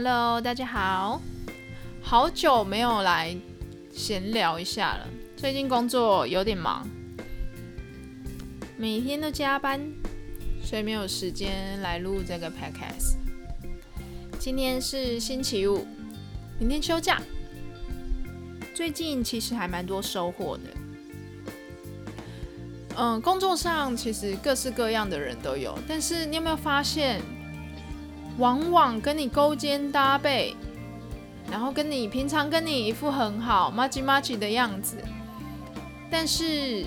Hello，大家好，好久没有来闲聊一下了。最近工作有点忙，每天都加班，所以没有时间来录这个 Podcast。今天是星期五，明天休假。最近其实还蛮多收获的。嗯，工作上其实各式各样的人都有，但是你有没有发现？往往跟你勾肩搭背，然后跟你平常跟你一副很好、麻吉麻吉的样子，但是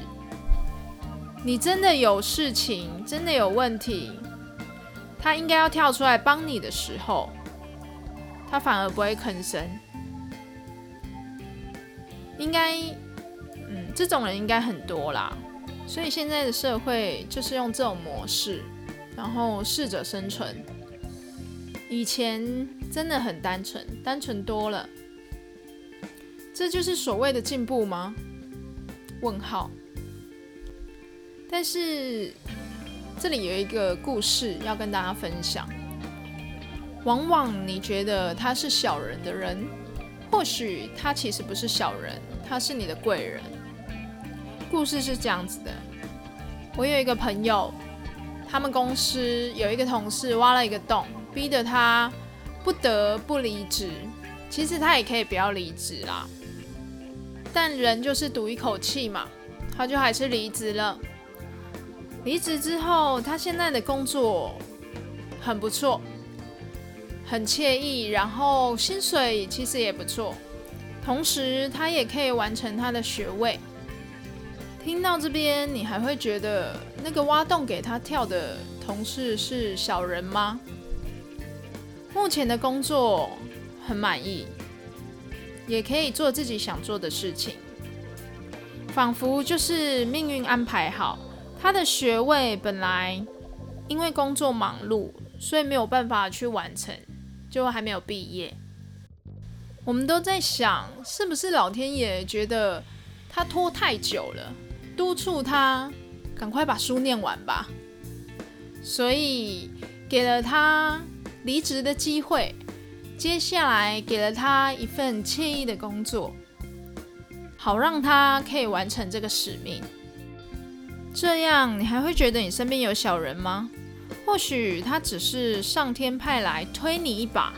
你真的有事情、真的有问题，他应该要跳出来帮你的时候，他反而不会吭声。应该，嗯，这种人应该很多啦。所以现在的社会就是用这种模式，然后适者生存。以前真的很单纯，单纯多了。这就是所谓的进步吗？问号。但是这里有一个故事要跟大家分享。往往你觉得他是小人的人，或许他其实不是小人，他是你的贵人。故事是这样子的：我有一个朋友，他们公司有一个同事挖了一个洞。逼得他不得不离职，其实他也可以不要离职啦，但人就是赌一口气嘛，他就还是离职了。离职之后，他现在的工作很不错，很惬意，然后薪水其实也不错，同时他也可以完成他的学位。听到这边，你还会觉得那个挖洞给他跳的同事是小人吗？目前的工作很满意，也可以做自己想做的事情，仿佛就是命运安排好。他的学位本来因为工作忙碌，所以没有办法去完成，就还没有毕业。我们都在想，是不是老天爷觉得他拖太久了，督促他赶快把书念完吧，所以给了他。离职的机会，接下来给了他一份惬意的工作，好让他可以完成这个使命。这样你还会觉得你身边有小人吗？或许他只是上天派来推你一把，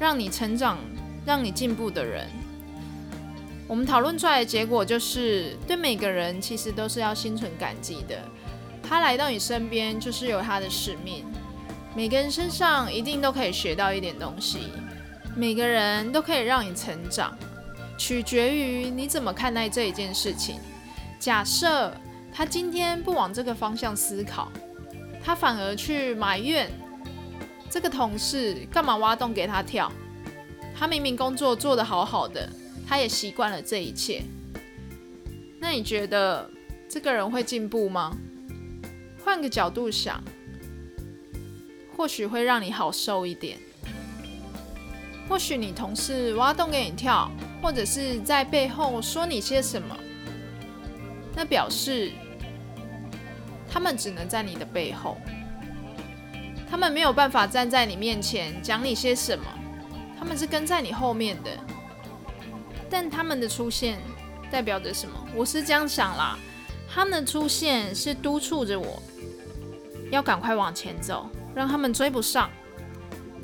让你成长、让你进步的人。我们讨论出来的结果就是，对每个人其实都是要心存感激的。他来到你身边，就是有他的使命。每个人身上一定都可以学到一点东西，每个人都可以让你成长，取决于你怎么看待这一件事情。假设他今天不往这个方向思考，他反而去埋怨这个同事干嘛挖洞给他跳，他明明工作做得好好的，他也习惯了这一切，那你觉得这个人会进步吗？换个角度想。或许会让你好受一点。或许你同事挖洞给你跳，或者是在背后说你些什么，那表示他们只能在你的背后，他们没有办法站在你面前讲你些什么，他们是跟在你后面的。但他们的出现代表着什么？我是这样想啦，他们的出现是督促着我要赶快往前走。让他们追不上，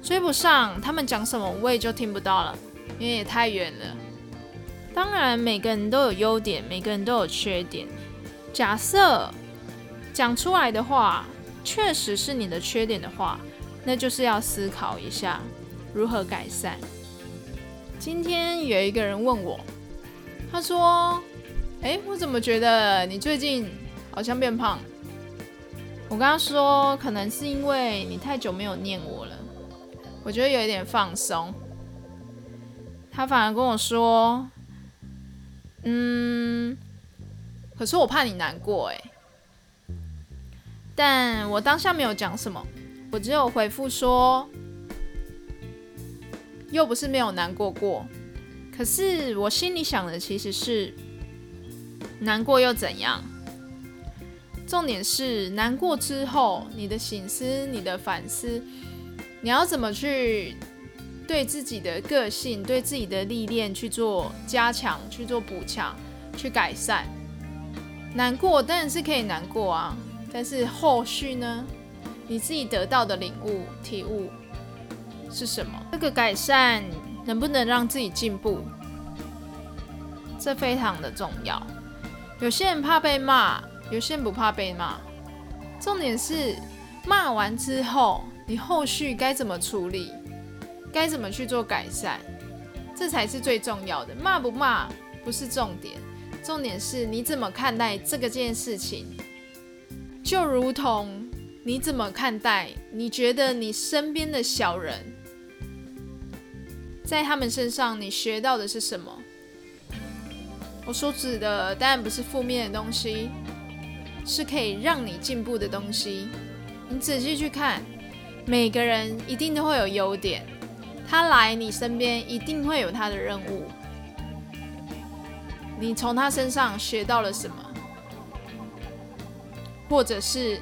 追不上，他们讲什么我也就听不到了，因为也太远了。当然，每个人都有优点，每个人都有缺点。假设讲出来的话确实是你的缺点的话，那就是要思考一下如何改善。今天有一个人问我，他说：“哎，我怎么觉得你最近好像变胖？”我跟他说，可能是因为你太久没有念我了，我觉得有一点放松。他反而跟我说：“嗯，可是我怕你难过哎。”但我当下没有讲什么，我只有回复说：“又不是没有难过过，可是我心里想的其实是，难过又怎样？”重点是难过之后，你的醒思、你的反思，你要怎么去对自己的个性、对自己的历练去做加强、去做补强、去改善。难过当然是可以难过啊，但是后续呢？你自己得到的领悟、体悟是什么？这个改善能不能让自己进步？这非常的重要。有些人怕被骂，有些人不怕被骂。重点是骂完之后，你后续该怎么处理？该怎么去做改善？这才是最重要的。骂不骂不是重点，重点是你怎么看待这个件事情。就如同。你怎么看待？你觉得你身边的小人，在他们身上你学到的是什么？我所指的当然不是负面的东西，是可以让你进步的东西。你仔细去看，每个人一定都会有优点，他来你身边一定会有他的任务。你从他身上学到了什么？或者是？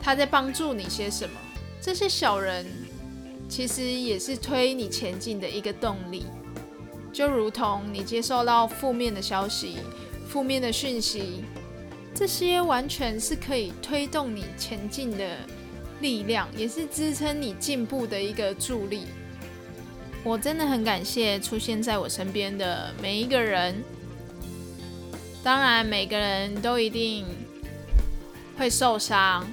他在帮助你些什么？这些小人其实也是推你前进的一个动力，就如同你接受到负面的消息、负面的讯息，这些完全是可以推动你前进的力量，也是支撑你进步的一个助力。我真的很感谢出现在我身边的每一个人，当然每个人都一定会受伤。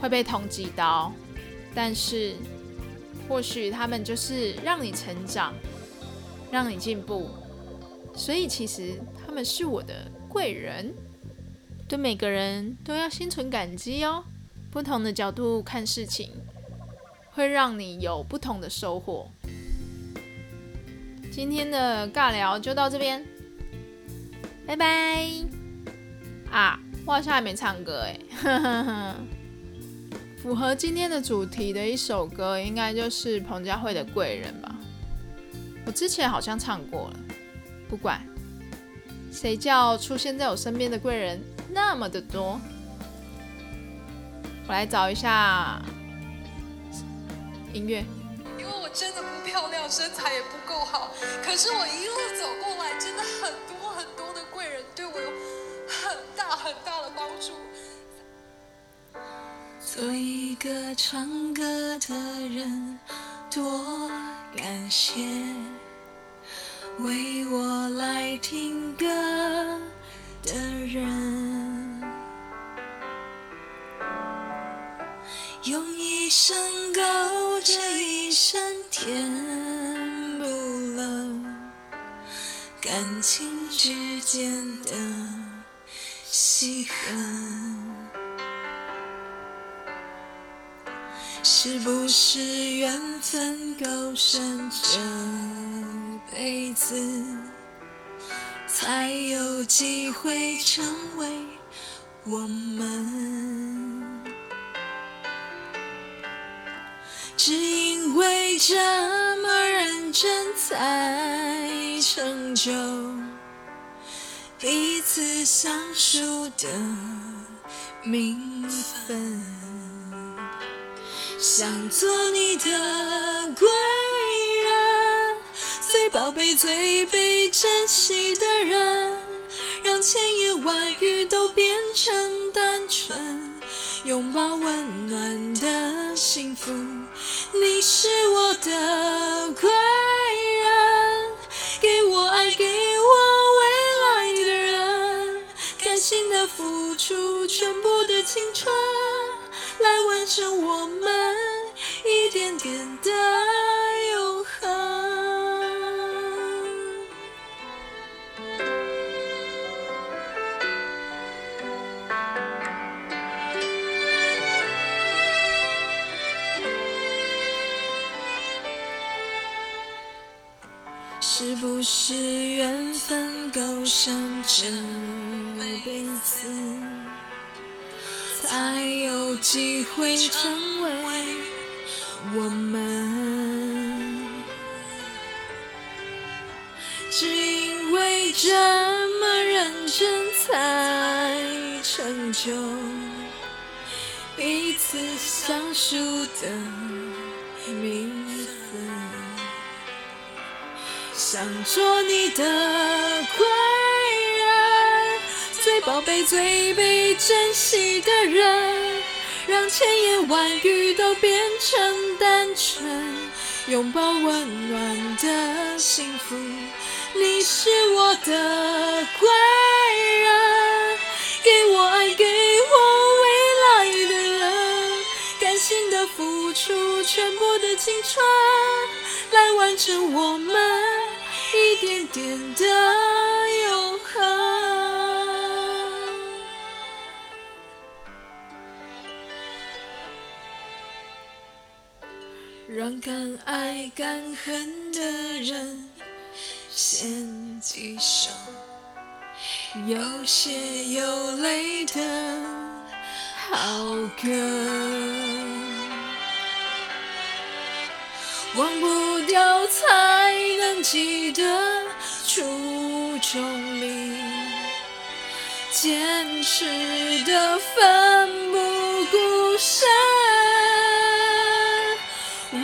会被捅几刀，但是或许他们就是让你成长，让你进步，所以其实他们是我的贵人。对每个人都要心存感激哦。不同的角度看事情，会让你有不同的收获。今天的尬聊就到这边，拜拜。啊，我好像还没唱歌哎。符合今天的主题的一首歌，应该就是彭佳慧的《贵人》吧。我之前好像唱过了，不管谁叫出现在我身边的贵人那么的多，我来找一下音乐。因为我真的不漂亮，身材也不够好，可是我一路走过来，真的很多很多的贵人对我有很大很大的帮助。做一个唱歌的人，多感谢为我来听歌的人，用一生勾着一生填补了感情之间的稀罕。是不是缘分够深，这辈子才有机会成为我们？只因为这么认真，才成就彼此相守的名分。想做你的最宝贝、最被珍惜的人，让千言万语都变成单纯，拥抱温暖的幸福。你是我的贵人，给我爱，给我未来的人，甘心的付出全部的青春。来完成我们一点点的是不是缘分够深，这辈子？才有机会成为我们，只因为这么认真，才成就彼此相熟的名字。想做你的贵人，最宝贝、最被珍惜的人，让千言万语都变成单纯，拥抱温暖的幸福。你是我的贵人，给我爱，给我未来的人，甘心的付出全部的青春，来完成我们一点点的永恒。让敢爱敢恨的人献几首有血有泪的好歌。忘不掉才记得初衷里坚持的奋不顾身。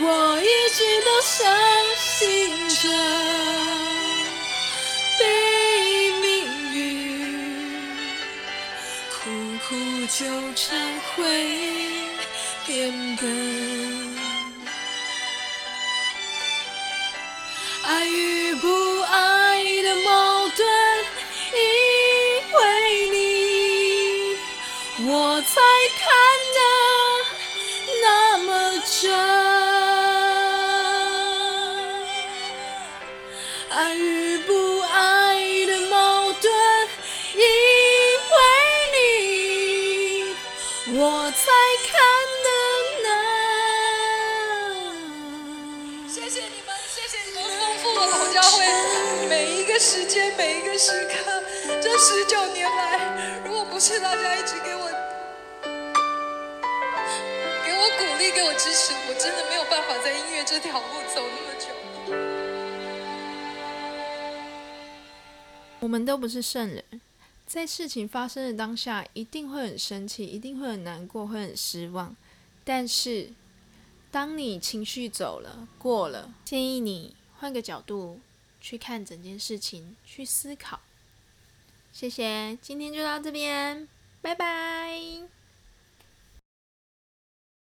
我一直都相信着被命运苦苦纠缠会变笨。爱与不爱的矛盾，因为你，我才看得那么真。爱与不爱的矛盾，因为你，我才看会每一个时间、每一个时刻。这十九年来，如果不是大家一直给我给我鼓励、给我支持，我真的没有办法在音乐这条路走那么久。我们都不是圣人，在事情发生的当下，一定会很生气，一定会很难过，会很失望。但是，当你情绪走了、过了，建议你换个角度去看整件事情，去思考。谢谢，今天就到这边，拜拜。